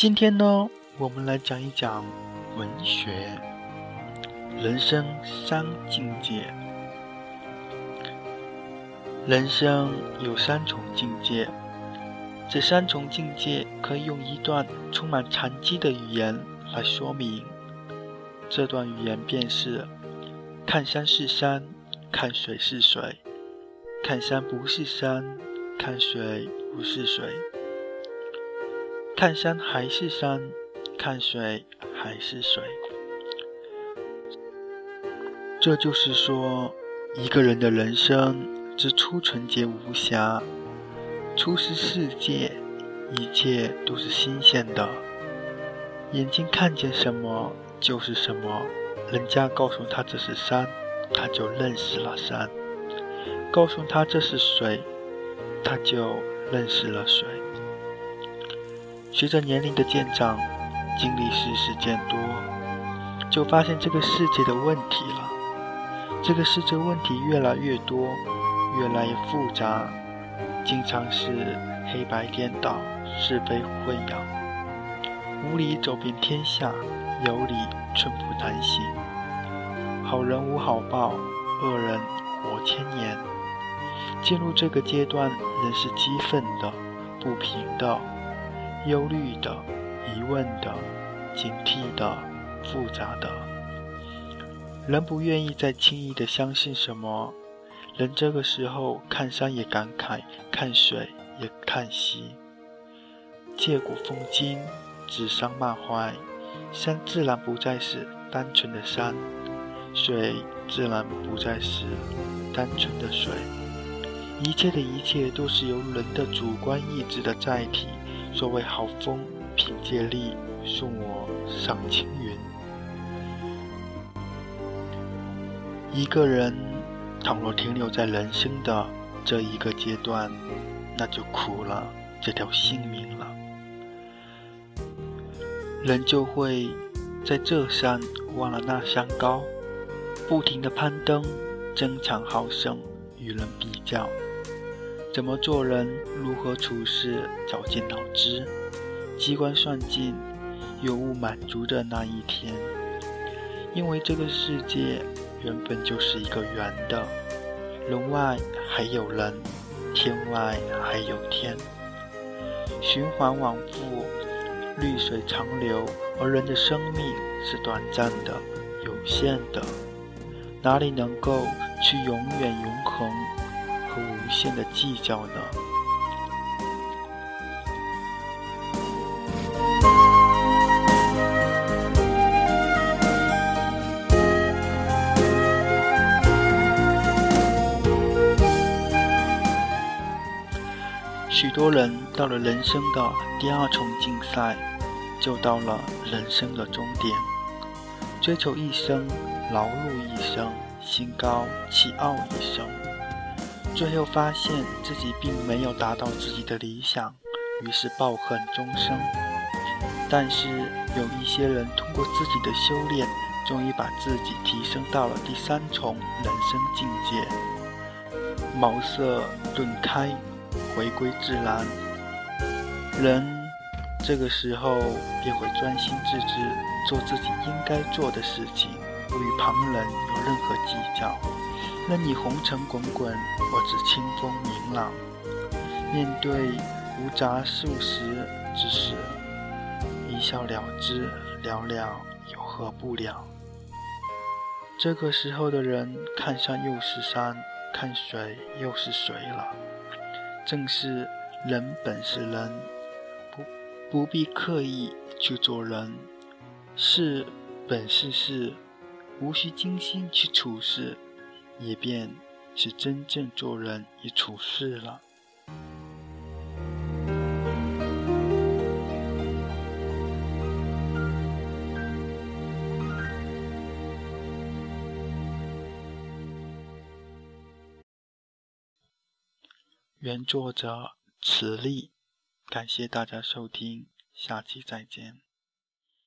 今天呢，我们来讲一讲文学，人生三境界。人生有三重境界，这三重境界可以用一段充满禅机的语言来说明。这段语言便是：看山是山，看水是水；看山不是山，看水不是水；看山还是山，看水还是水。这就是说，一个人的人生。之初纯洁无瑕，初识世界，一切都是新鲜的。眼睛看见什么就是什么。人家告诉他这是山，他就认识了山；告诉他这是水，他就认识了水。随着年龄的渐长，经历世事渐多，就发现这个世界的问题了。这个世界问题越来越多。越来越复杂，经常是黑白颠倒、是非混淆。无理走遍天下，有理寸步难行。好人无好报，恶人活千年。进入这个阶段，人是激愤的、不平的、忧虑的、疑问的、警惕的、复杂的。人不愿意再轻易的相信什么。人这个时候看山也感慨，看水也叹息。借古讽今，指桑骂槐，山自然不再是单纯的山，水自然不再是单纯的水。一切的一切都是由人的主观意志的载体。所谓好风凭借力，送我上青云。一个人。倘若停留在人生的这一个阶段，那就苦了这条性命了。人就会在这山忘了那山高，不停的攀登，争强好胜，与人比较，怎么做人，如何处事，绞尽脑汁，机关算尽，有无满足的那一天。因为这个世界。原本就是一个圆的，人外还有人，天外还有天，循环往复，绿水长流。而人的生命是短暂的、有限的，哪里能够去永远、永恒和无限的计较呢？许多人到了人生的第二重竞赛，就到了人生的终点，追求一生，劳碌一生，心高气傲一生，最后发现自己并没有达到自己的理想，于是抱恨终生。但是有一些人通过自己的修炼，终于把自己提升到了第三重人生境界，茅塞顿开。回归自然，人这个时候便会专心致志做自己应该做的事情，不与旁人有任何计较。任你红尘滚滚，我只清风明朗。面对无杂数十之事，一笑了之，了了有何不了？这个时候的人，看山又是山，看水又是水了。正是人本是人，不不必刻意去做人；事本是事，无需精心去处事，也便是真正做人与处事了。原作者：慈利，感谢大家收听，下期再见。